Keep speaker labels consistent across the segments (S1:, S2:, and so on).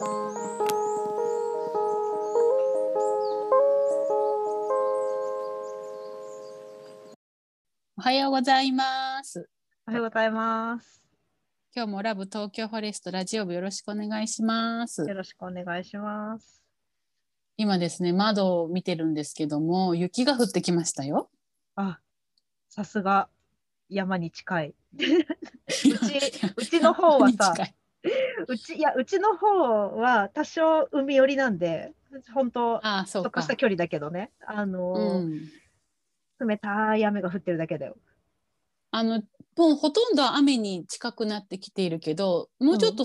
S1: おはようございます。
S2: おはようございます。
S1: 今日もラブ東京フォレストラジオ部よろしくお願いします
S2: よ。ろしくお願いします。
S1: 今ですね、窓を見てるんですけども、雪が降ってきましたよ。
S2: あ、さすが山に近い。うちうちの方はさ うちいやうちの方は多少海寄りなんで、本当
S1: ああ、そうか
S2: ちょっとし。た距離だけどね。あの
S1: う
S2: ー、
S1: ん。
S2: 冷たい雨が降ってるだけだよ。
S1: あの、もうほとんど雨に近くなってきているけど、もうちょっと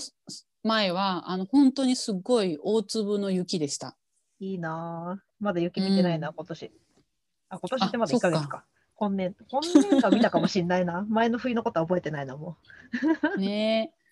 S1: 前は、あの、本当にすごい大粒の雪でした。
S2: いいなぁ。まだ雪見てないな、
S1: うん
S2: 今年。あ、今年ってまだ
S1: あ
S2: 1ヶ月か。今年、今年は見たかもしんないな。前の冬のことは覚えてないな、も
S1: ねえ。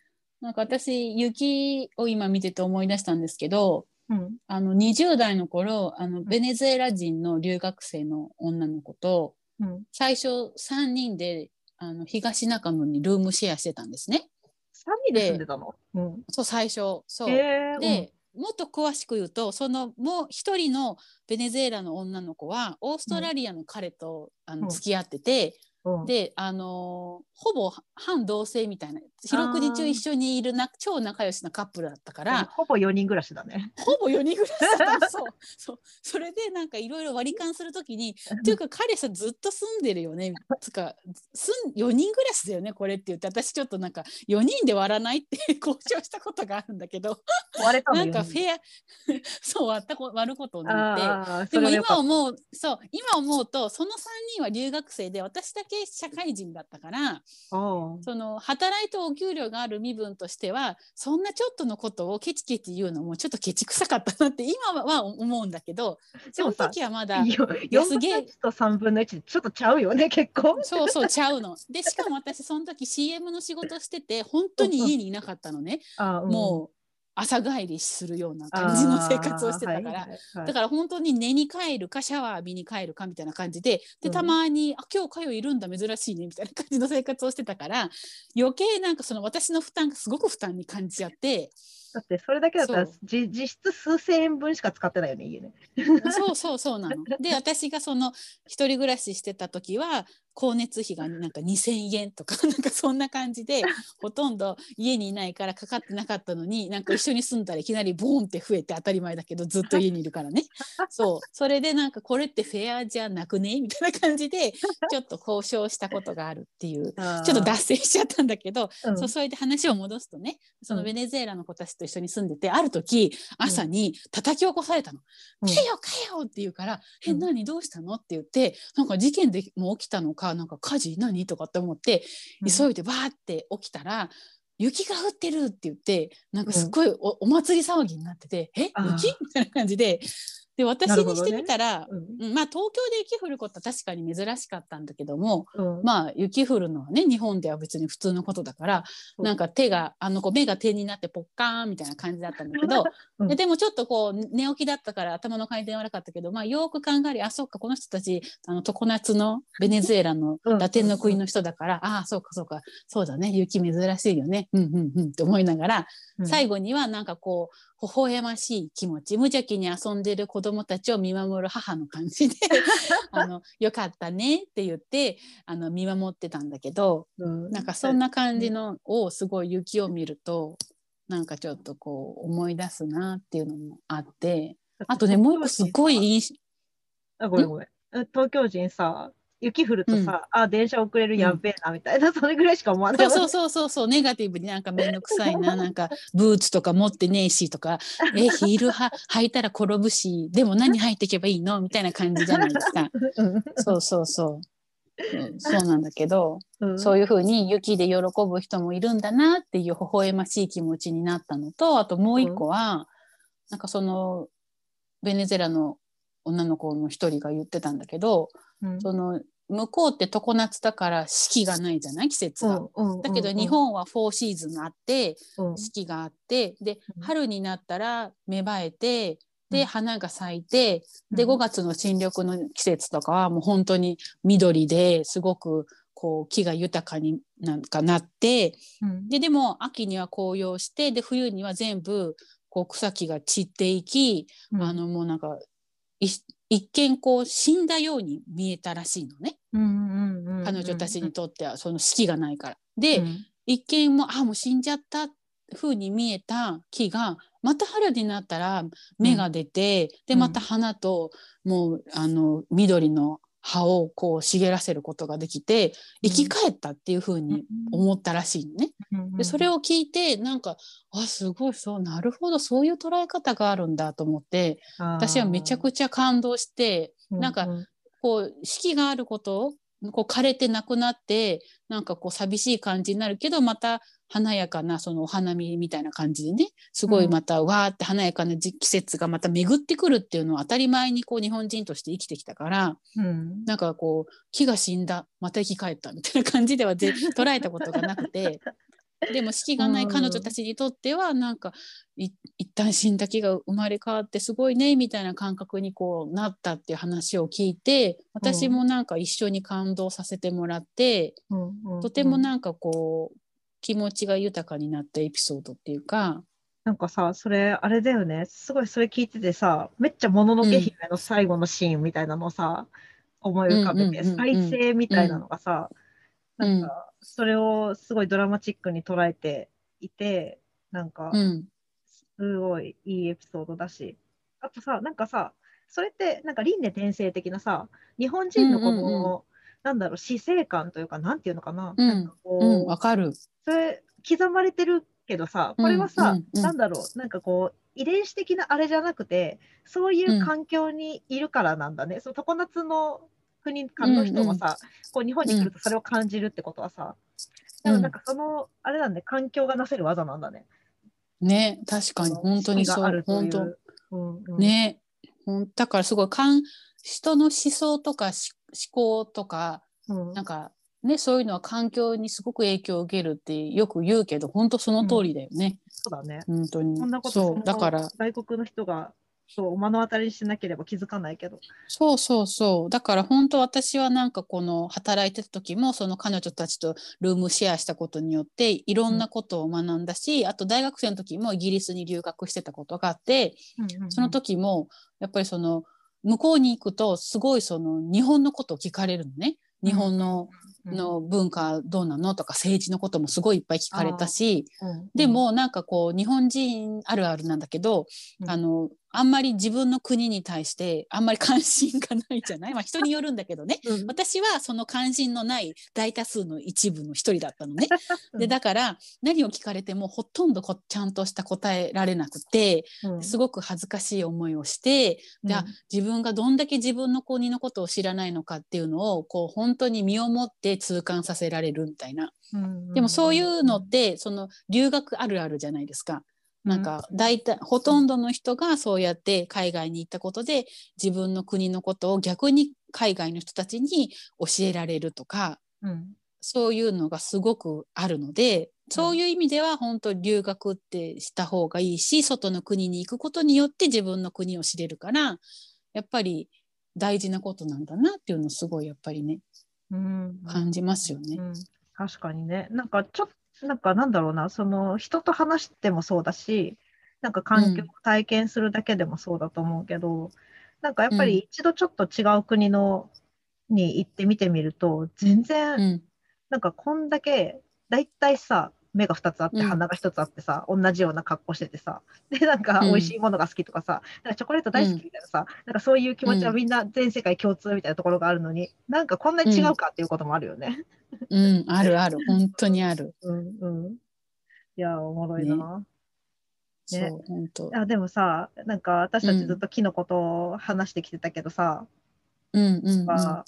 S1: なんか私、雪を今見てて思い出したんですけど、
S2: う。うん。
S1: あの20代の頃あのベネズエラ人の留学生の女の子と
S2: うん。
S1: 最初3人であの東中野にルームシェアしてたんですね。
S2: 3人で住んでたの？うん。
S1: そう最初そう、
S2: えー、
S1: で、もっと詳しく言うとそのもう一人のベネズエラの女の子はオーストラリアの彼と、あ
S2: うん
S1: の付き合ってて、
S2: うん、
S1: であのーほぼ半同棲みたいな四六時中一緒にいるな超仲良しなカップルだったから、
S2: ほぼ4人暮らしだね。
S1: ほぼ4人ぐらいだった。そう。そう。それでなんかいろいろ割り勘するときに「っていうか彼さずっと住んでるよね」つかすん4人暮らしだよねこれ」って言って。私ちょっとなんか4人で割らないって 交渉したことがあるんだけど。
S2: 割れたの
S1: なんか
S2: 4人。
S1: フェア そう割ったこ割ることになって。でも今思うそう今思うとその3人は留学生で私だけ社会人だったからその働いてお給料がある身分としてはそんなちょっとのことをケチケチ言うのもちょっとケチくさかったなって今は思うんだけどその時はまだ
S2: よ
S1: い
S2: 4
S1: やすげえ
S2: 分の1と3分の1ちょっとちゃうよね結構。
S1: そうそうちゃうの。でしかも私その時 CM の仕事してて本当に家にいなかったのね、もう朝帰りするような感じの生活をしてたから。
S2: はいはいはい
S1: だから本当に寝に帰るかシャワー浴びに帰るかみたいな感じでで
S2: うん
S1: たまに「あ今日かよいるんだ珍しいね」みたいな感じの生活をしてたから余計なんかその私の負担がすごく負担に感じちゃって
S2: だってそれだけだったら実質数千円分しか使ってないよね家ね。
S1: そうそうそうなの。で私がその一人暮らししてた時は光熱費がなんか2,000円とか なんかそんな感じでほとんど家にいないからかかってなかったのになんか一緒に住んだらいきなりボーンって増えて当たり前だけどずっと家にいるからね。そう。それでなんかこれってフェアじゃなくね？みたいな感じでちょっと交渉したことがあるっていう。
S2: ちょ
S1: っと脱線しちゃったんだけど、
S2: うん。
S1: そうそれで話を戻すとねその
S2: うん。
S1: ベネズエラの子たちと一緒に住んでて、ある時朝に叩き起こされたの「
S2: うん
S1: かよかよ!」って言うから「え
S2: うん。
S1: 何？どうしたの?」って言ってなんか事件でも起きたのかなんか火事何？とかって思って
S2: うん
S1: 急いでバーって起きたら「雪が降ってる!」って言ってなんかすっごいお,、お祭り騒ぎになってて「え？雪?」みたいな感じでで私にしてみたら、
S2: うん。
S1: うんまあ東京で雪降ることは確かに珍しかったんだけども
S2: うん。
S1: まあ雪降るのはね日本では別に普通のことだから
S2: そう
S1: なんか手があの子目が点になってポッカーンみたいな感じだったんだけど、
S2: うん。
S1: ででもちょっとこう寝起きだったから頭の回転悪かったけど、まあ、よく考えりゃあそっかこの人たちあの常夏の ベネズエラの
S2: うん
S1: ラテンの国の人だから、ああそうかそうか。そうだね。雪珍しいよね。うんうんうんって思いながら、
S2: うん。
S1: 最後にはなんかこう微笑ましい気持ち無邪気に遊んでる子供たちを見守る母の感じで あのよかったねって言ってあの見守ってたんだけど
S2: うん
S1: なんかそんな感じのをすごい雪を見るとなんかちょっとこう思い出すなっていうのもあってあとねもう一個すごい印
S2: あごめんごめん。東京人さ雪降るとさ、あ電車遅れるやっべえなみたいな、それぐらいしか思わない。
S1: そうそうそうそうそうネガティブになんか面倒くさいな なんかブーツとか持ってねえしとかえヒールは履いたら転ぶしでも何履いていけばいいの？みたいな感じじゃないですか。
S2: うん。
S1: そうそうそう。うんそうなんだけど、
S2: うん。
S1: そういうふうに雪で喜ぶ人もいるんだなっていう微笑ましい気持ちになったのとあともう一個は、なんかそのベネズエラの女の子の一人が言ってたんだけど、
S2: うん。
S1: その向こうって常夏だから四季がないじゃない季節が。だけど日本はフォーシーズンあって
S2: うん。
S1: 四季があってで
S2: うん。
S1: 春になったら芽生えてで
S2: うん。
S1: 花が咲いてで
S2: うん。
S1: 5月の新緑の季節とかはもう本当に緑ですごくこう木が豊かになんかなって
S2: うん。
S1: ででも秋には紅葉してで冬には全部こう草木が散っていき、
S2: うん。
S1: あのもうなんかい一見こう死んだように見えたらしいのね。彼女たちにとってはその四季がないから。で、
S2: うん。
S1: 一見もあもう死んじゃった風に見えた木がまた春になったら芽が出て、で
S2: うん。
S1: また花ともうあの緑の葉をこう茂らせることができて生き返ったっていう風に思ったらしいのね。でそれ
S2: を
S1: を聞いてなんかあすごいそうなるほどそういう捉え方があるんだと思って私はめちゃくちゃ感動してなんかこう四季があることこう枯れてなくなってなんかこう寂しい感じになるけどまた華やかなそのお花見みたいな感じでねすごいまたわーって華やかな時季節がまた巡ってくるっていうのを当たり前にこう日本人として生きてきたから
S2: うん。
S1: なんかこう木が死んだまた生き返ったみたいな感じではぜ捉えたことがなくて でも四季がない彼女たちにとってはなんかい一旦死んだ木が生まれ変わってすごいねみたいな感覚にこうなったっていう話を聞いて私もなんか一緒に感動させてもらって、とてもなんかこう気持ちが豊かになったエピソードっていうか。
S2: なんかさ、それ、あれだよね。すごいそれ聞いててさ、めっちゃもののけ姫の最後のシーンみたいなのをさ、思い浮かべて、
S1: うんうんうんうん
S2: 再生みたいなのがさ、
S1: うん
S2: なんか、それをすごいドラマチックに捉えていて、なんか
S1: う、ん。
S2: すごいいいエピソードだし、あとさ、なんかさ、それって、なんか輪廻転生的なさ、日本人のこの、
S1: うんうんう
S2: なんだろう、死生観というか、なんていうのかな、
S1: うん。
S2: なんかこう、
S1: うん、わかる。
S2: それ刻まれてるけどさこれはさ、
S1: うんうん。うん
S2: なんだろうなんかこう遺伝子的なあれじゃなくてそういう環境にいるからなんだね、その常夏の国間の人がさ、こう日本に来るとそれを感じるってことはさ、でもなんかそのあれなんで環境がなせる技なんだね。
S1: ね確かに。本当にそう。本当。
S2: うんうん、
S1: ね。だからすごいかん人の思想とかし思考とか
S2: うん。
S1: なんかねそういうのは環境にすごく影響を受けるってよく言うけど本当その通りだよね、
S2: そうだね。
S1: 本当に。
S2: こんなこと
S1: そ
S2: そう。の
S1: だから。
S2: 外国の人がそう目の当たりにしなければ気づかないけど。
S1: そうそうそう。だから本当私はなんかこの働いてた時もその彼女たちとルームシェアしたことによっていろんなことを学んだし、あと大学生の時もイギリスに留学してたことがあってその時もやっぱりその向こうに行くとすごいその日本のことを聞かれるのね。日本の,、
S2: うん
S1: の文化どうなのとか政治のこともすごいいっぱい聞かれたし、
S2: うん。
S1: で、もなんかこう日本人あるあるなんだけど、
S2: うん。
S1: あのあんまり自分の国に対してあんまり関心がないじゃない、まあ、人によるんだけどね。
S2: うん。
S1: 私はその関心のない大多数の一部の一人だったのね。
S2: うん。
S1: でだから何を聞かれてもほとんどこちゃんとした答えられなくて
S2: うん。
S1: すごく恥ずかしい思いをして、であ自分がどんだけ自分の国のことを知らないのかっていうのをこう本当に身をもって痛感させられるみたいな。
S2: うん。
S1: でもそういうのってその留学あるあるじゃないですか。なんか大体ほとんどの人がそうやって海外に行ったことで自分の国のことを逆に海外の人たちに教えられるとか
S2: うん。
S1: そういうのがすごくあるのでそういう意味では本当留学ってした方がいいし外の国に行くことによって自分の国を知れるからやっぱり大事なことなんだなっていうのをすごいやっぱりね
S2: うん。
S1: 感じますよね。
S2: うん、確かにね。なんかちょっと、なんかなんだろうな、その人と話してもそうだし、なんか環境を体験するだけでもそうだと思うけど、なんかやっぱり一度ちょっと違う国のに行ってみてみると、全然、
S1: うん。
S2: なんかこんだけ、だいたいさ、目が2つあって、
S1: うん
S2: 鼻が1つあってさ、同じような格好しててさ、で、なんか
S1: うん
S2: 美味しいものが好きとかさ、なんかチョコレート大好きみたいなさ、なんかそういう気持ちはみんな全世界共通みたいなところがあるのに、なんかこんなに違うかっていうこともあるよね。
S1: うん、あるある本当にある。
S2: うんうん。いや、おもろいな。ね
S1: そう本当。
S2: あでもさ、なんか私たちずっと木のことを話してきてたけどさ、
S1: うんうんうん
S2: まあ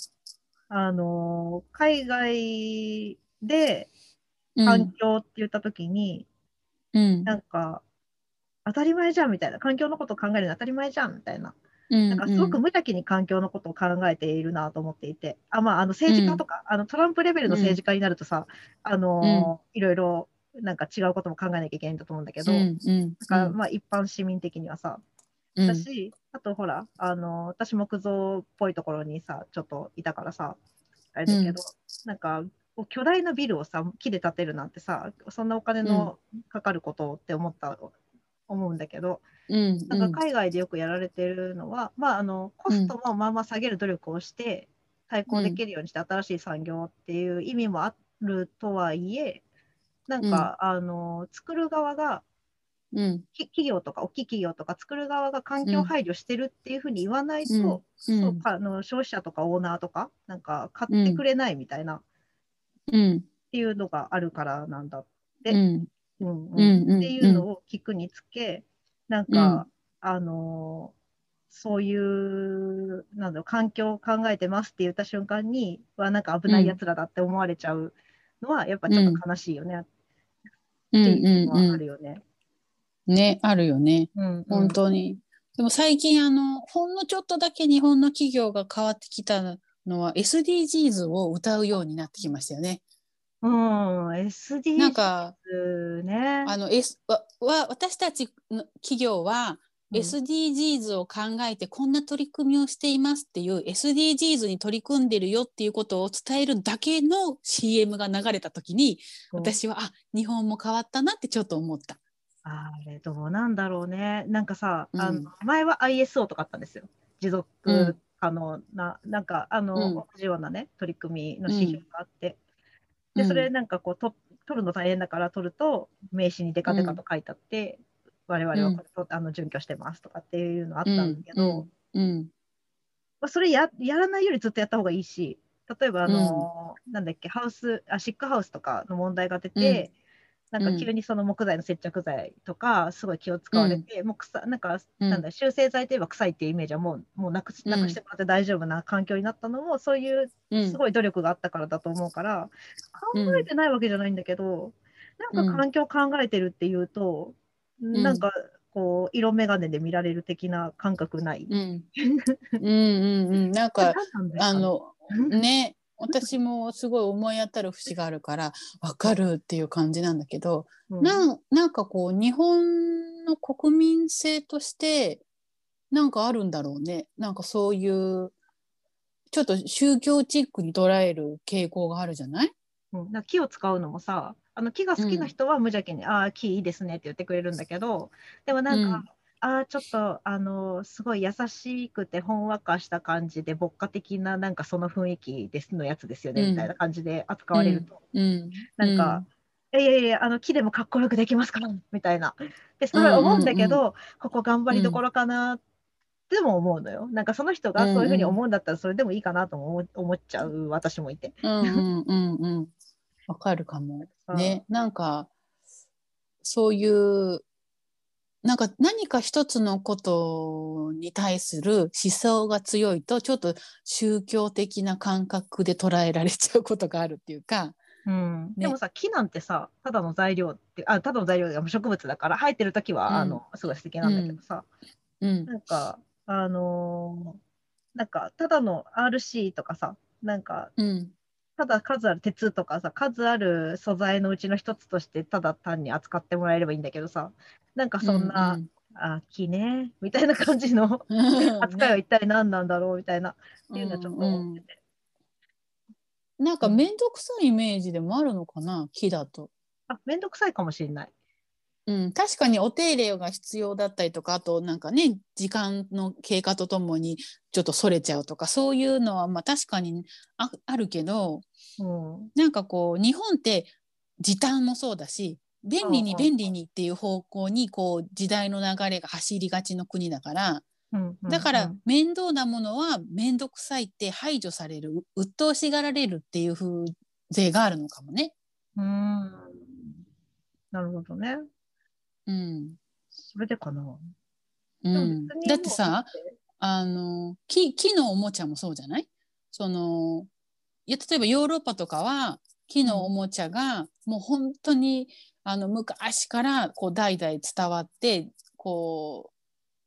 S2: あのー海外で
S1: うん
S2: 環境って言ったときに、
S1: うん。
S2: なんか、当たり前じゃんみたいな、環境のことを考えるの当たり前じゃんみたいな、
S1: うん
S2: なんかすごく無邪気に環境のことを考えているなと思っていて、あまあ、あの政治家とか、あのトランプレベルの政治家になるとさ、あのーいろいろなんか違うことも考えなきゃいけないんだと思うんだけど、
S1: うん
S2: かまあ一般市民的にはさ、
S1: うん。
S2: だし、あとほら、あの、私木造っぽいところにさ、ちょっといたからさ、あれだけど、なんか、巨大なビルをさ、木で建てるなんてさ、そんなお金のかかることって思った、思うんだけど、
S1: うん
S2: なんか海外でよくやられてるのは、まあ、あのコストもまあまあ下げる努力をして対抗できるようにして新しい産業っていう意味もあるとはいえなんか、あの作る側が
S1: うん。
S2: き企業とか大きい企業とか作る側が環境配慮してるっていうふうに言わないと、
S1: うん。うん。
S2: そうかあの消費者とかオーナーとかなんか買ってくれないみたいな、っ
S1: うん。
S2: ていうのがあるからなんだ、で
S1: うん
S2: うん
S1: うん
S2: うん。
S1: うん
S2: っていうのを聞くにつけ、なんか、あのそういうなんだろう環境を考えてますって言った瞬間にはなんか危ないやつらだって思われちゃうのはやっぱちょっと悲しいよね、
S1: うん。
S2: っていうのはあ
S1: う
S2: るよね。
S1: んねあるよね
S2: うんうん。
S1: 本当に。でも最近あのほんのちょっとだけ日本の企業が変わってきたのは SDGs を歌うようになってきましたよね。
S2: うん、SDGs
S1: なんか
S2: ね。
S1: あの、S、わわ私たちの企業は
S2: うん
S1: SDGs を考えてこんな取り組みをしていますっていう SDGs に取り組んでるよっていうことを伝えるだけの CM が流れた時に
S2: うん
S1: 私はあ日本も変わったなってちょっと思った。
S2: あれどうなんだろうね。なんかさ、あ
S1: うん
S2: の前は ISO とかあったんですよ。持
S1: う
S2: 続
S1: ん
S2: 可能な、なんかあの、
S1: うん。
S2: 同じようなね、取り組みの指標があって。で、
S1: うん。
S2: それなんかこうと、取るの大変だから取ると、名刺にデカデカと書いてあって、我々はこれと、あの準拠してますとかっていうのあったんだけど、
S1: うん。
S2: まあ、それややらないよりずっとやった方がいいし、例えばあの、なんだっけ、ハウスあ、シックハウスとかの問題が出て、なんか急にその木材の接着剤とか、すごい気を使われて、もう臭なんか、
S1: うん。
S2: なんだ、修正剤といえば臭いっていうイメージはもうもうなくしなくしてもらって大丈夫な環境になったのも、そういう
S1: うん。
S2: すごい努力があったからだと思うから、
S1: うん
S2: 考えてないわけじゃないんだけど、なんか環境考えてるっていうと、
S1: ん。
S2: なんかこう、色眼鏡で見られる的な感覚ない？
S1: うん。うんうんうん。なんか あの。ね私もすごい思い当たる節があるから分かるっていう感じなんだけど、
S2: うん。
S1: なんなんかこう日本の国民性としてなんかあるんだろうね。なんかそういうちょっと宗教チックに捉える傾向があるじゃない？
S2: うん、木を使うのもさあの木が好きな人は無邪気に「ああ木いいですね」って言ってくれるんだけどでもなんか、
S1: うん
S2: ああちょっとあのすごい優しくてほんわかした感じで牧歌的ななんかその雰囲気ですのやつですよね、
S1: うん。
S2: みたいな感じで扱われると、
S1: うん、
S2: なんか、いやいやいやあの木でもかっこよくできますか？らみたいな。でそれは思うんだけど、ここ頑張りどころかなっても思うのよ。なんかその人がそういうふうに思うんだったらそれでもいいかなとも思思っちゃう私もいて。
S1: うんうんうんうん。わかるかも。ね。なんかそういうなんか何か一つのことに対する思想が強いとちょっと宗教的な感覚で捉えられちゃうことがあるっていうか、
S2: うん。
S1: ね。
S2: でもさ木なんてさただの材料ってあただの材料が植物だから生えてる時は、
S1: うん。
S2: あのすごい素敵なんだけどさ、
S1: うん。
S2: なんかあのーなんかただの RC とかさなんか
S1: うん
S2: ただ数ある鉄とかさ数ある素材のうちの一つとしてただ単に扱ってもらえればいいんだけどさなんかそんな、あ木ねみたいな感じの
S1: うん。うん
S2: 扱いは一体何なんだろうみたいな、っていうのはちょっと思ってて、
S1: なんか面倒くさいイメージでもあるのかな木だと。
S2: あ面倒くさいかもしれない。
S1: うん、確かにお手入れが必要だったりとかあとなんかね時間の経過とともにちょっとそれちゃうとかそういうのはまあ確かにああるけど
S2: うん
S1: なんかこう日本って時短もそうだし便利に便利にっていう方向にこう時代の流れが走りがちの国だからだから
S2: うん
S1: 面倒なものは面倒くさいって排除されるう鬱陶しがられるっていう風税があるのかもね。
S2: うーんなるほどね。
S1: うん。
S2: それでかな。
S1: うん、だってさ、あの木木のおもちゃもそうじゃない？そのいや例えばヨーロッパとかは木のおもちゃがもう本当にあの昔からこう代々伝わってこ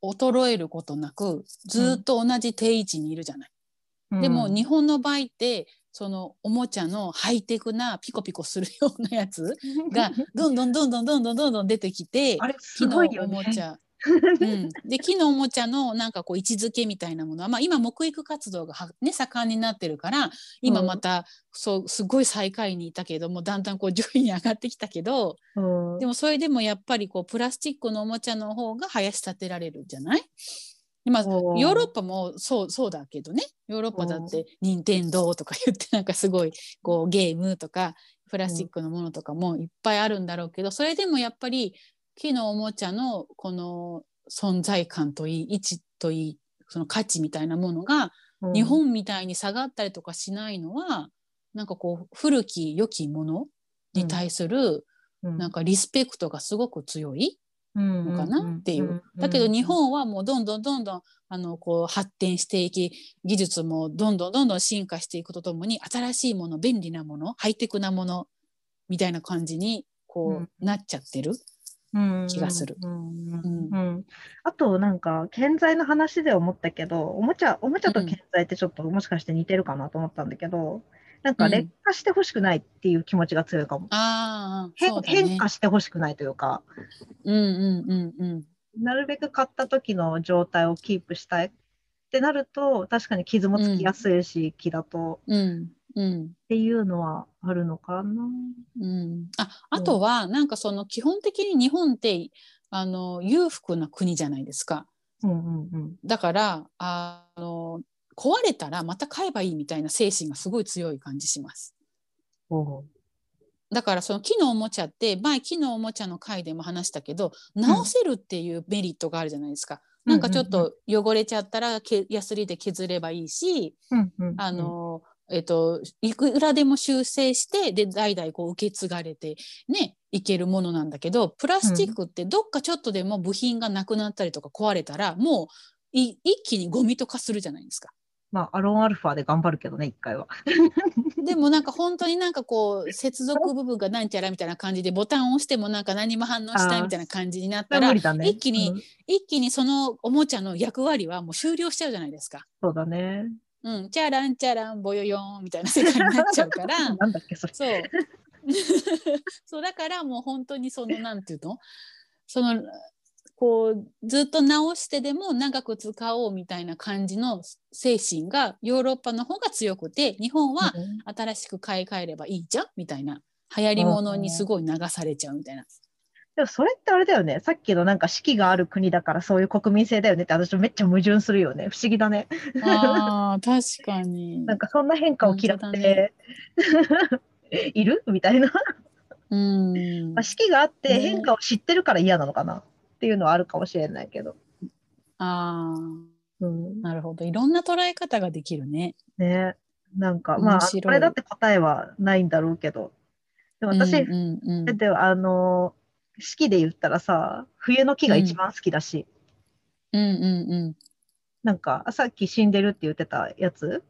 S1: う衰えることなくずっと同じ定位置にいるじゃない？でも日本の場合ってそのおもちゃのハイテクなピコピコするようなやつ がどんどんどんどんどんどんどんどん出てきて
S2: あれすごいよね。
S1: おもちゃ。うん、で木のおもちゃのなんかこう位置づけみたいなもの。は、まあ、今木育活動がは、ね、盛んになってるから今また、そうすごい最下位にいたけどもだんだんこう上位に上がってきたけど
S2: うん。
S1: でもそれでもやっぱりこうプラスチックのおもちゃの方が林立てられるんじゃない？今ヨ
S2: おー。
S1: ーロッパもそうそうだけどね。ヨーロッパだって任天堂とか言ってなんかすごいこうゲームとかプラスチックのものとかもいっぱいあるんだろうけどそれでもやっぱり木のおもちゃのこの存在感といい位置といいその価値みたいなものが
S2: うん。
S1: 日本みたいに下がったりとかしないのはなんかこう古き良きものに対する
S2: うん。
S1: なんかリスペクトがすごく強い
S2: の
S1: のかなっていう。だけど日本はもうどんどんどんどんあのこう発展していき技術もどんどんどんどん進化していくとともに新しいもの便利なものハイテクなものみたいな感じにこう、なっちゃってる。気がする。
S2: あとなんか建材の話で思ったけどおもちゃおもちゃと建材ってちょっともしかして似てるかなと思ったんだけど、なんか
S1: うん
S2: 劣化してほしくないっていう気持ちが強いかも。
S1: ああ
S2: 変
S1: ね。
S2: 変化してほしくないというか
S1: うんうんうんうん。
S2: なるべく買った時の状態をキープしたいってなると確かに傷もつきやすいし、木だと
S1: うんうん
S2: っていうのはあるのかな。
S1: うん、ああとはなんかその基本的に日本ってあの裕福な国じゃないですか。
S2: うんうんうん
S1: だからあの壊れたらまた買えばいいみたいな精神がすごい強い感じします。だからその木のおもちゃって前木のおもちゃの回でも話したけど直せるっていうメリットがあるじゃないですか。なんかちょっと汚れちゃったらけヤスリで削ればいいし、
S2: うんうんうん
S1: あのえっと、いくらでも修正してで代々こう受け継がれてねいけるものなんだけどプラスチックってどっかちょっとでも部品がなくなったりとか壊れたらもうい一気にゴミと化するじゃないですか。
S2: まあアロンアルファで頑張るけどね一回は。
S1: でもなんか本当になんかこう 接続部分がなんちゃらみたいな感じでボタンを押してもなんか何も反応しないみたいな感じになったら
S2: ね。
S1: 一気に
S2: うん
S1: 一気にそのおもちゃの役割はもう終了しちゃうじゃないですか。
S2: そうだね。
S1: うん、チャランチャランボヨヨーンみたいな世界になっちゃうから。
S2: なんだっけそれ。
S1: そう。そうだからもう本当にそのなんていうの？そのこうずっと直してでも長く使おうみたいな感じの精神がヨーロッパの方が強くて日本は
S2: うん
S1: 新しく買い替えればいいじゃんみたいな流行り物にすごい流されちゃうみたいな。
S2: でもそれってあれだよね。さっきのなんか四季がある国だからそういう国民性だよねって私めっちゃ矛盾するよね。不思議だね。
S1: あー確かに。
S2: なんかそんな変化を嫌って、いる？みたいな。
S1: うん
S2: まあ、四季があって
S1: ね
S2: 変化を知ってるから嫌なのかなっていうのはあるかもしれないけど。
S1: あー。
S2: うん、
S1: なるほど。いろんな捉え方ができるね。
S2: ね。なんかまあこれだって答えはないんだろうけど。でも私、
S1: うんうんうん。
S2: だってあの四季で言ったらさ冬の木が一番好きだし、
S1: うんうん
S2: なんかさっき死んでるって言ってたやつ、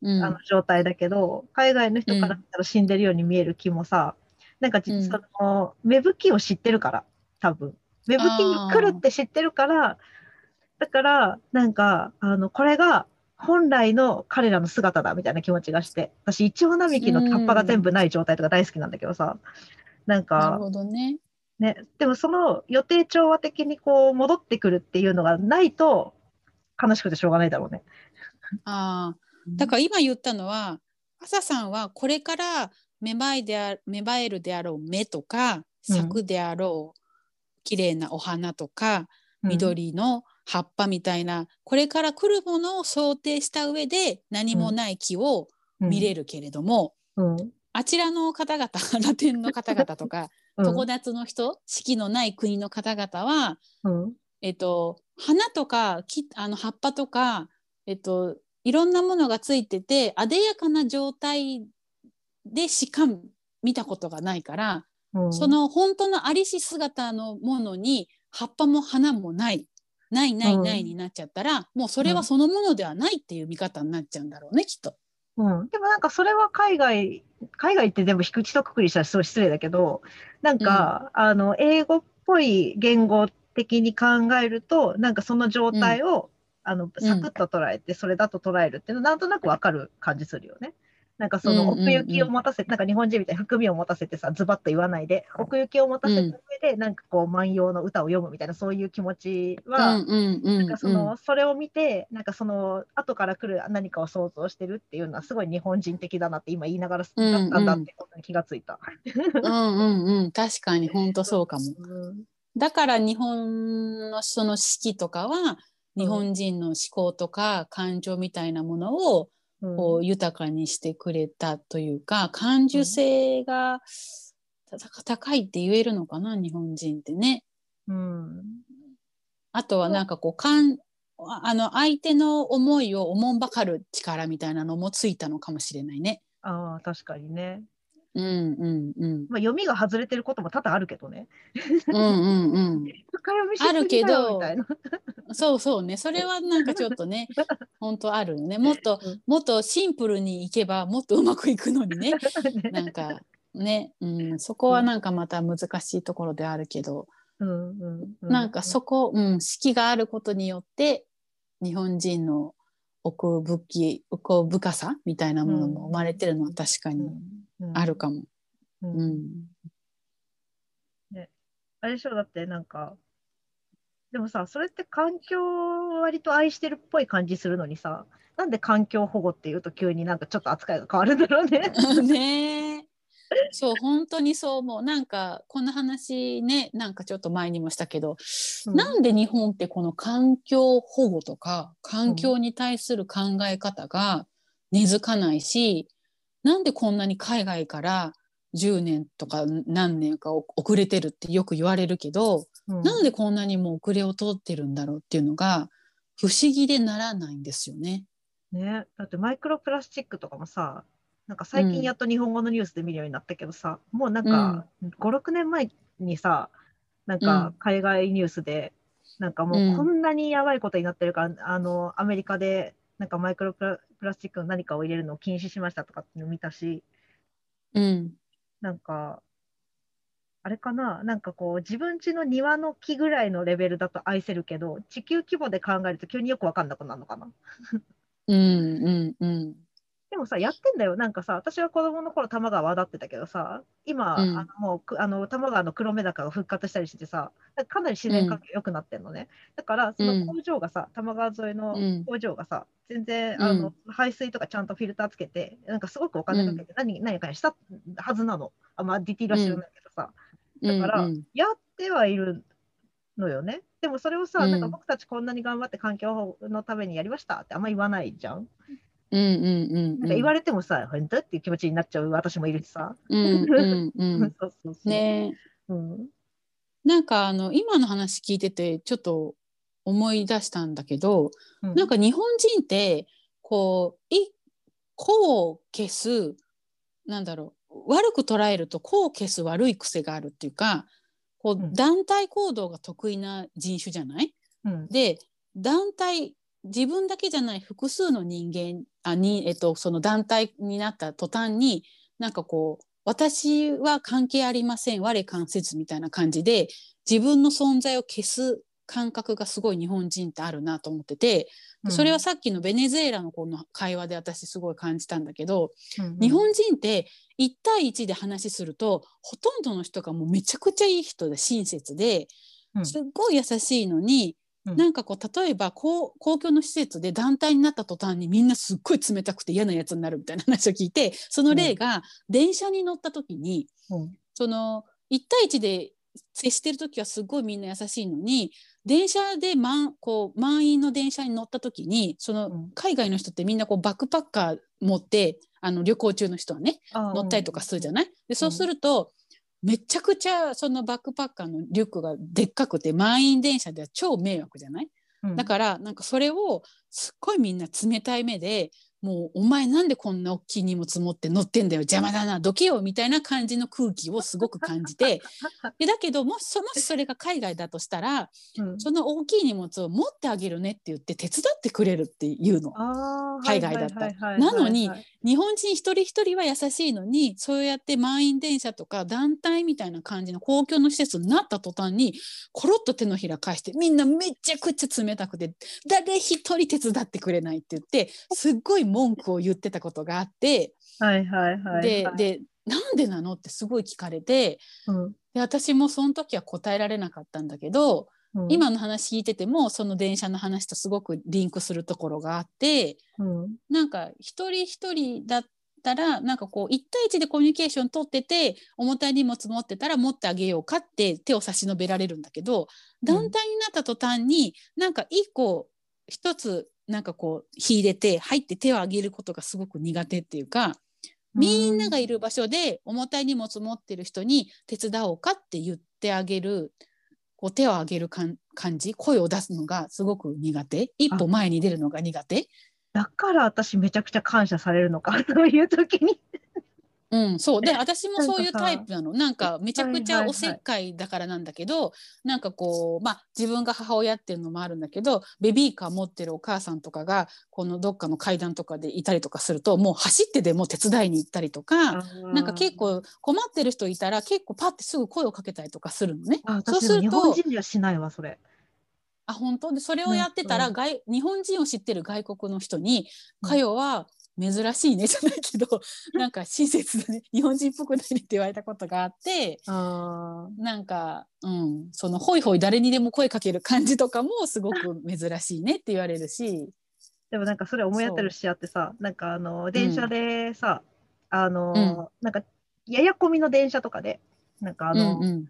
S1: うん。
S2: あの状態だけど海外の人から見たら死んでるように見える木もさ、なんか
S1: うん。
S2: 実その芽吹きを知ってるから多分芽吹きが来るって知ってるからだからなんかあのこれが本来の彼らの姿だみたいな気持ちがして私イチョウ並木の葉っぱが全部ない状態とか大好きなんだけどさなん
S1: なる
S2: か
S1: ほどね。
S2: ねでもその予定調和的にこう戻ってくるっていうのがないと悲しくてしょうがないだろうね。
S1: ああ、だから今言ったのは、朝さんはこれから芽生えであ芽生えるであろう芽とか、
S2: うん
S1: 咲くであろう綺麗なお花とか、
S2: うん。
S1: 緑の葉っぱみたいな、これから来るものを想定した上で何もない木を見れるけれども、
S2: うん。
S1: あちらの方々、ラテンの方々とか、
S2: うん。
S1: 常夏の人、四季のない国の方々は、
S2: うん。
S1: えっと、花とか木あの葉っぱとか、えっと、いろんなものがついててあでやかな状態でしか見たことがないから、
S2: うん。
S1: その本当のありし姿のものに葉っぱも花もない。ないないないになっちゃったら、もうそれはそのものではないっていう見方になっちゃうんだろうねきっと。
S2: うん、でもなんかそれは海外、海外って全部低くくりしたらすごい失礼だけど、なんか、あの、英語っぽい言語的に考えると、なんかその状態を、あの、サクッと捉えて、それだと捉えるっていうのはなんとなくわかる感じするよね。なんかその奥行きを持たせて、なんか日本人みたいに含みを持たせてさ、ズバッと言わないで、奥行きを持たせた上で、なんかこう、万葉の歌を読むみたいな、そういう気持ちは、
S1: うんうんうん
S2: なんかその、それを見て、なんかその、後から来る何かを想像してるっていうのは、すごい日本人的だなって今言いながら、だ
S1: うんうん
S2: ったんだってことに気がついた。
S1: うんうんうん。確かに本当そうかも。
S2: うん。
S1: だから日本のその四季とかは日本人の思考とか感情みたいなものを
S2: うん
S1: こう豊かにしてくれたというか感受性がた高いって言えるのかな日本人ってね。
S2: うん
S1: あとはなんかこうかんああの相手の思いをおもんばかる力みたいなのもついたのかもしれないね。
S2: ああ、確かにね。
S1: うんうんうん。
S2: まあ、読みが外れてることも多々あるけどね。
S1: うんうんうん。あるけど。そうそうね。それはなんかちょっとね、本当あるよね。もっと
S2: うん
S1: もっとシンプルにいけばもっとうまくいくのにね。
S2: ね
S1: なんかね、うん、そこはなんかまた難しいところであるけど、
S2: うんうんう
S1: なんかそこ、うん、四季があることによって日本人の奥ぶき奥深さみたいなものも生まれてるのは確かにあるかも。
S2: う
S1: うん。ん
S2: あれでしょだってなんか、でもさ、それって環境を割と愛してるっぽい感じするのにさ、なんで環境保護っていうと急になんかちょっと扱いが変わるんだろうね。
S1: ねえ そう本当にそう思う。なんかこの話ねなんかちょっと前にもしたけど、
S2: うん。
S1: なんで日本ってこの環境保護とか環境に対する考え方が根付かないし、なんでこんなに海外から10年とか何年か遅れてるってよく言われるけど、
S2: うん。
S1: なんでこんなにも遅れを取ってるんだろうっていうのが不思議でならないんですよね。
S2: ね、だってマイクロプラスチックとかもさ、なんか最近やっと日本語のニュースで見るようになったけどさ、もうなんか5、6年前にさ、なんか海外ニュースで、なんかもうこんなにやばいことになってるから、あのアメリカでなんかマイクロプラプラスチックの何かを入れるのを禁止しましたとかっていうのを見たし、
S1: うん、
S2: なんか、あれかな、なんかこう、自分家の庭の木ぐらいのレベルだと愛せるけど、地球規模で考えると急によくわかんなくなるのかな？
S1: うん、うん、うん。
S2: でもさ、やってんだよ。なんかさ、私は子供の頃、多摩川渡ってたけどさ、今、
S1: うん
S2: あのもうくあの多摩川の黒メダカが復活したりしてさ、かなり自然環境良くなってんのね。だから、その工場がさ、多摩川沿いの
S1: うん
S2: 工場がさ、全然
S1: うん
S2: あの、排水とかちゃんとフィルターつけて、なんかすごくお金かけて、何何かにしたはずなの。あまあ、ディティールは知らないけどさ。だから
S1: うんうん
S2: やってはいるのよね。でもそれをさ、
S1: うん
S2: なんか僕たちこんなに頑張って環境のためにやりましたってあんま言わないじゃん。
S1: うんうんうん
S2: なんか言われてもさ、本当？っていう気持ちになっちゃう私もいるしさ。
S1: ね
S2: うん。
S1: なんかあの今の話聞いててちょっと思い出したんだけど、
S2: うん。
S1: なんか日本人ってこうい個を消すなんだろう悪く捉えると個を消す悪い癖があるっていうかこ
S2: うん。
S1: う団体行動が得意な人種じゃない、
S2: うん。
S1: で団体自分だけじゃない複数の人間あに、えっと、その団体になった途端になんかこう私は関係ありません我関せずみたいな感じで自分の存在を消す感覚がすごい日本人ってあるなと思っててそれはさっきのベネズエラのこの会話で私すごい感じたんだけど、
S2: うん
S1: 日本人って1対1で話するとほとんどの人がもうめちゃくちゃいい人で親切で
S2: うん。
S1: すっごい優しいのに、
S2: うん。
S1: なんかこう例えば公公共の施設で団体になった途端にみんなすっごい冷たくて嫌なやつになるみたいな話を聞いて その例が電車に乗った時に、
S2: うん。
S1: その1対1で接してる時はすごいみんな優しいのに電車で満こう満員の電車に乗った時にその
S2: うん。
S1: 海外の人ってみんなこうバックパッカー持ってあの旅行中の人はね乗ったりとかするじゃない、でそうすると、めちゃくちゃそのバックパッカーのリュックがでっかくて満員電車では超迷惑じゃない？
S2: うん。
S1: だからなんかそれをすっごいみんな冷たい目でもうお前なんでこんな大きい荷物持って乗ってんだよ邪魔だなどけよみたいな感じの空気をすごく感じて。でだけどもしそもしそれが海外だとしたら
S2: うん。
S1: その大きい荷物を持ってあげるねって言って手伝ってくれるっていうの。海外だった
S2: はいはいはいはい。
S1: なのに
S2: はい
S1: 日本人一人一人は優しいのにそうやって満員電車とか団体みたいな感じの公共の施設になった途端にコロッと手のひら返してみんなめちゃくちゃ冷たくて誰一人手伝ってくれないって言ってすっごい文句を言ってたことがあって
S2: はいはいはい、はい。
S1: ででなんでなの？ってすごい聞かれて
S2: うん
S1: で私もその時は答えられなかったんだけど、
S2: うん、
S1: 今の話聞いててもその電車の話とすごくリンクするところがあって
S2: うん、
S1: なんか一人一人だったらなんかこう1対1でコミュニケーション取ってて重たい荷物持ってたら持ってあげようかって手を差し伸べられるんだけど団体になった途端になんか一個一つなんかこう秀でて入って手を挙げることがすごく苦手っていうかみんながいる場所で重たい荷物持ってる人に手伝おうかって言ってあげるこう手を挙げるかん感じ声を出すのがすごく苦手。一歩前に出るのが苦手。
S2: だから私めちゃくちゃ感謝されるのか、そういう時に。
S1: うん、そうで私もそういうタイプなのなんかめちゃくち
S2: はいはいはい
S1: ゃおせっかいだからなんだけど、なんかこうまあ自分が母親っていうのもあるんだけどベビーカー持ってるお母さんとかがこのどっかの階段とかでいたりとかするともう走ってでも手伝いに行ったりとか。なんか結構困ってる人いたら結構パッてすぐ声をかけたりとかするのね。
S2: あ、
S1: そうする
S2: 私日本
S1: と
S2: 人にはしないわ、それ。
S1: あ本当？でそれをやってたら、
S2: うん
S1: 外日本人を知ってる外国の人に「
S2: うん
S1: かよは珍しいね」じゃないけど なんか親切だね日本人っぽくないねって言われたことがあって
S2: あ
S1: なんか、うん、そのホイホイ誰にでも声かける感じとかもすごく珍しいねって言われるし。
S2: でもなんかそれ思い当たるしあってさ、なんかあの電車でさ、あの、
S1: うん。
S2: なんかややこみの電車とかで、なんかあ
S1: うん
S2: の、
S1: うん。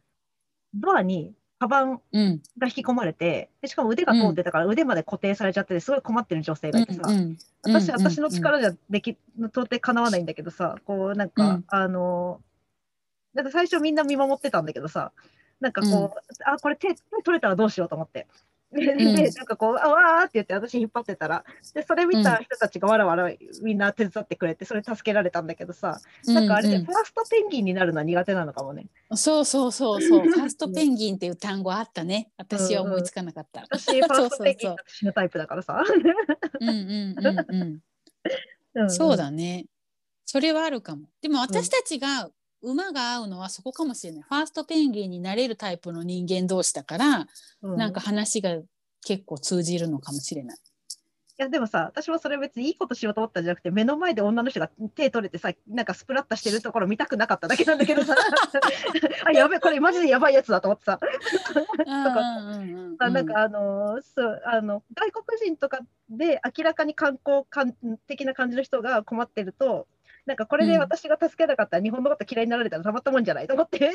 S2: ドアにカバン
S1: うん。
S2: が引き込まれて、でしかも腕が通ってたから腕まで固定されちゃってて、すごい困ってる女性がいてさ、
S1: うん
S2: 私、
S1: うん
S2: 私の力じゃでき、到底かなわないんだけどさ、こうなんか、
S1: うん。
S2: あの、なんか最初みんな見守ってたんだけどさ、なんかこう、あ、これ手手取れたらどうしようと思って。で、
S1: ん
S2: なんかこう、あわーって言って私引っ張ってたら、で、それ見た人たちがわらわらみんな手伝ってくれて、それ助けられたんだけどさ、なんかあれで
S1: うん
S2: ファーストペンギンになるのは苦手なのかもね。
S1: そうそうそうそうファーストペンギンっていう単語あったね私は思いつかなかった。
S2: 私、ファーストペンギンだと死ぬタイプだからさ。
S1: うんうんうんうん
S2: うん
S1: そう。だね。それはあるかも。でも私たちが馬が合うのはそこかもしれない。ファーストペンギンになれるタイプの人間同士だから、
S2: う
S1: なんか話が結構通じるのかもしれない。
S2: いやでもさ、私もそれ別にいいことしようと思ったんじゃなくて、目の前で女の人が手取れてさ、なんかスプラッタしてるところ見たくなかっただけなんだけどさ、あ、やべえ、これマジでやばいやつだと思ってさ、あなんかあのーそうあの、外国人とかで明らかに観光感的な感じの人が困ってると、なんかこれで私が助けなかったら日本のこと嫌いになられたらたまったもんじゃないと思って。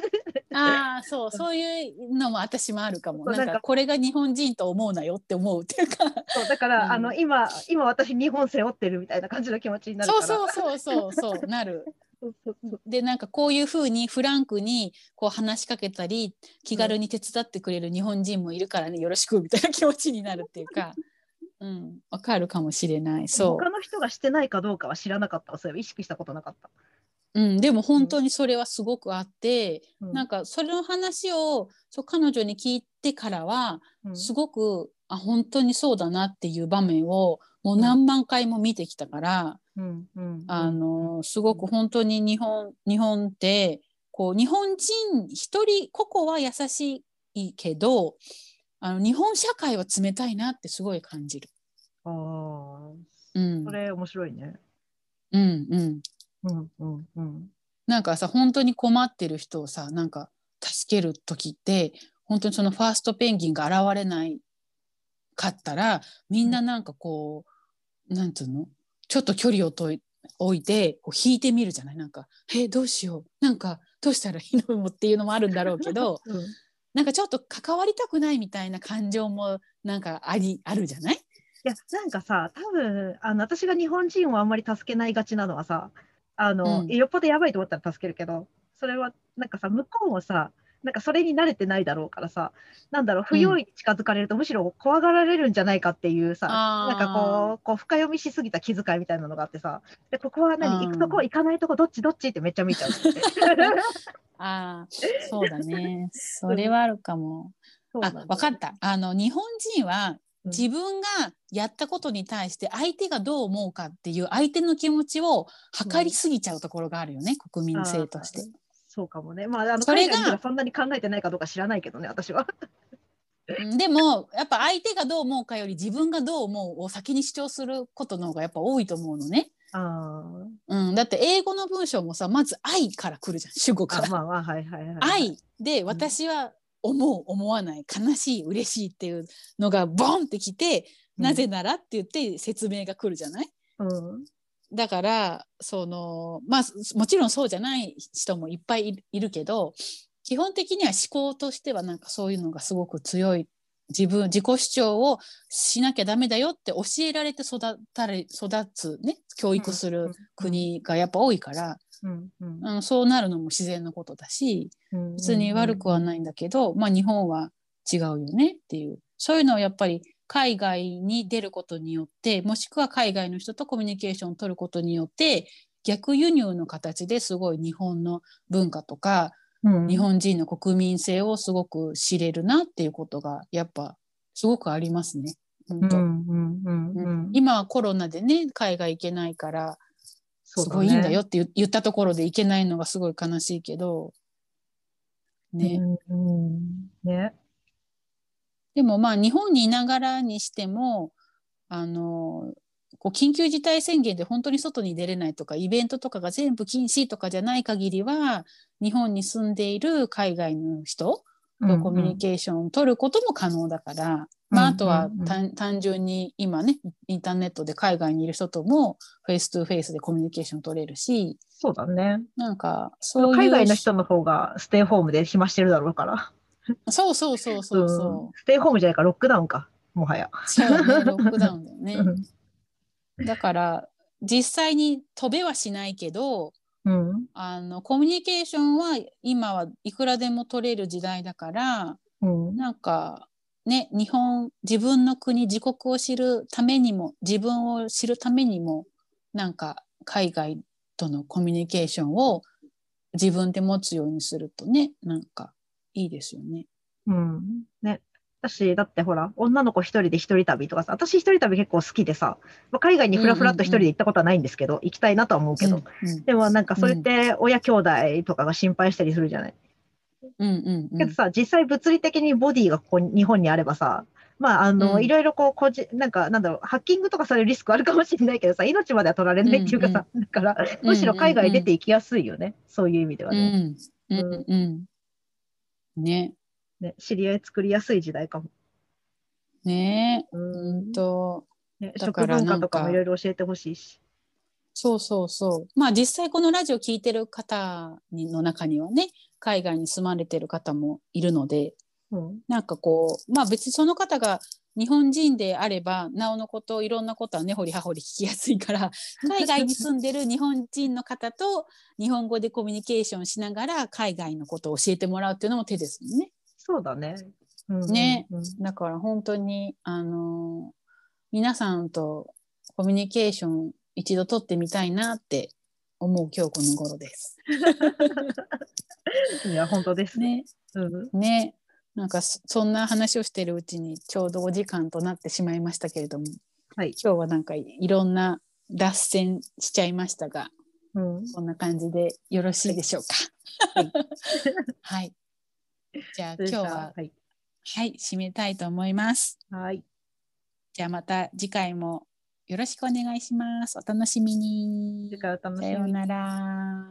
S1: ああそうそういうのも私もあるかも。
S2: なんか
S1: これが日本人と思うなよって思うっていうか。
S2: そうだから、
S1: うん
S2: あの今、今私日本背負ってるみたいな感じの気持ちになるか
S1: そう
S2: ら。
S1: そうそうそうそうなる。でなんかこういうふうにフランクにこう話しかけたり気軽に手伝ってくれる日本人もいるからねよろしくみたいな気持ちになるっていうか、うん、わかるかもしれない。そ
S2: 他の人がしてないかどうかは知らなかった。わそういえば意識したことなかった。
S1: う、うん、でも本当にそれはすごくあって、
S2: うん。
S1: なんかそれの話をそう彼女に聞いてからは
S2: うん。
S1: すごく、あ本当にそうだなっていう場面をもう何万回も見てきたから。
S2: うんうん
S1: あのすごく本当に日本日本ってこう日本人一人個々は優しいけどあの日本社会は冷たいなってすごい感じる。
S2: ああ、
S1: うん、
S2: それ面白いね。
S1: うんうん
S2: うんうんうん。
S1: なんかさ本当に困ってる人をさなんか助ける時って本当にそのファーストペンギンが現れないかったらみんななんかこう、なんつうの？ちょっと距離をとい置いてこう引いてみるじゃない？なんか「えどうしよう？なんかどうしたらいいの?」っていうのもあるんだろうけど
S2: うん
S1: なんかちょっと関わりたくないみたいな感情もなんかありあるじゃない？
S2: いや、なんかさ、多分あの私が日本人をあんまり助けないがちなのはさ、あの、
S1: うん。
S2: よっぽどやばいと思ったら助けるけど、それはなんかさ、向こうもさ、なんかそれに慣れてないだろうからさ、なんだろう、不用意に近づかれると、むしろ怖がられるんじゃないかっていうさ、
S1: あー
S2: なんかこう、こう深読みしすぎた気遣いみたいなのがあってさ、でここは何、
S1: うん。
S2: 行くとこ、行かないとこ、どっち？どっち？ってめっちゃ見ちゃう。
S1: あーそうだね それはあるかも。あ
S2: そうなんだよ
S1: 分かったあの日本人は自分がやったことに対して相手がどう思うかっていう相手の気持ちを測りすぎちゃうところがあるよね、国民性として。
S2: そうかもね。まあ、あの
S1: それが
S2: そんなに考えてないかどうか知らないけどね、私は。
S1: うんでもやっぱ相手がどう思うかより自分がどう思うを先に主張することの方がやっぱ多いと思うのね。
S2: あ
S1: うん、だって英語の文章もさまず「愛」から来るじゃん主語から。
S2: あまあまあ、はいはいはい。
S1: 愛で私は思う思わない悲しい嬉しいっていうのがボンってきて、
S2: うん
S1: なぜならって言って説明が来るじゃない？
S2: うん。
S1: だからそのまあもちろんそうじゃない人もいっぱいいるいるけど基本的には思考としてはなんかそういうのがすごく強い自分自己主張をしなきゃダメだよって教えられて育たれ育つね教育する国がやっぱ多いから、
S2: うんうん。
S1: そうなるのも自然のことだし
S2: うん
S1: 別に悪くはないんだけど、まあ日本は違うよねっていう。そういうのをやっぱり海外に出ることによってもしくは海外の人とコミュニケーションを取ることによって逆輸入の形ですごい日本の文化とか
S2: うん
S1: 日本人の国民性をすごく知れるなっていうことがやっぱすごくありますね。今はコロナでね海外行けないからすごいいいんだよって言言ったところで行けないのがすごい悲しいけどね、
S2: うんうん。ね。
S1: でもまあ日本にいながらにしてもあのこう緊急事態宣言で本当に外に出れないとかイベントとかが全部禁止とかじゃない限りは日本に住んでいる海外の人とコミュニケーションを取ることも可能だから、まあ、あとは
S2: うんうんうん
S1: 単単純に今ねインターネットで海外にいる人とも face to face でコミュニケーション取れるし
S2: そうだね。
S1: なんかそういう
S2: 海外の人の方がステイホームで暇してるだろうから。
S1: そうそうそうそうそう。
S2: んステイホームじゃないか、ロックダウンか、もはや。
S1: そうね、ロックダウンだよね。
S2: うん
S1: だから実際に飛べはしないけど
S2: うん。
S1: あのコミュニケーションは今はいくらでも取れる時代だから
S2: うん。
S1: なんかね日本自分の国自国を知るためにも自分を知るためにもなんか海外とのコミュニケーションを自分で持つようにするとねなんかいいですよね。
S2: うん。ね。私、だってほら、女の子一人で一人旅とかさ、私一人旅結構好きでさ、まあ、海外にフラフラっと一人で行ったことはないんですけど、行きたいなとは思うけど、
S1: うん
S2: でもなんかそれって親兄弟とかが心配したりするじゃない。
S1: うんうんうん。
S2: けどさ、実際物理的にボディがここに日本にあればさ、まあ、あの、
S1: うん。
S2: いろいろこう、個人、なんか、なんだろう、ハッキングとかされるリスクあるかもしれないけどさ、命までは取られないっていうかさ、だから、むしろ海外出て行きやすいよね。そういう意味では
S1: う
S2: ね。
S1: んうんうん。ね
S2: ね知り合い作りやすい時代かも。
S1: ね
S2: う
S1: うん
S2: ん。
S1: と
S2: ね、
S1: だ
S2: 食文化とかもいろいろ教えてほしいし。
S1: そうそうそうまあ実際このラジオ聞いてる方にの中にはね海外に住まれてる方もいるので
S2: うん。
S1: なんかこうまあ別にその方が日本人であればなおのこといろんなことは根掘り葉掘り聞きやすいから 海外に住んでる日本人の方と日本語でコミュニケーションしながら海外のことを教えてもらうっていうのも手ですもんね。
S2: そうだね。うん
S1: ね
S2: うん
S1: だから本当にあの皆さんとコミュニケーション一度取ってみたいなって思う今日この頃です。
S2: いや、本当ですね。
S1: ね。
S2: うん。
S1: ね。なんかそそんな話をしてるうちにちょうどお時間となってしまいましたけれども
S2: はい。
S1: 今日はなんかいいろんな脱線しちゃいましたが
S2: うん。
S1: こんな感じでよろしいでしょうか。
S2: はい
S1: はい。
S2: じゃあ
S1: 今日は
S2: はい。
S1: はい締めたいと思います。
S2: はい。
S1: じゃあまた次回もよろしくお願いします。お楽しみに。
S2: 次回お楽しみに
S1: さようなら。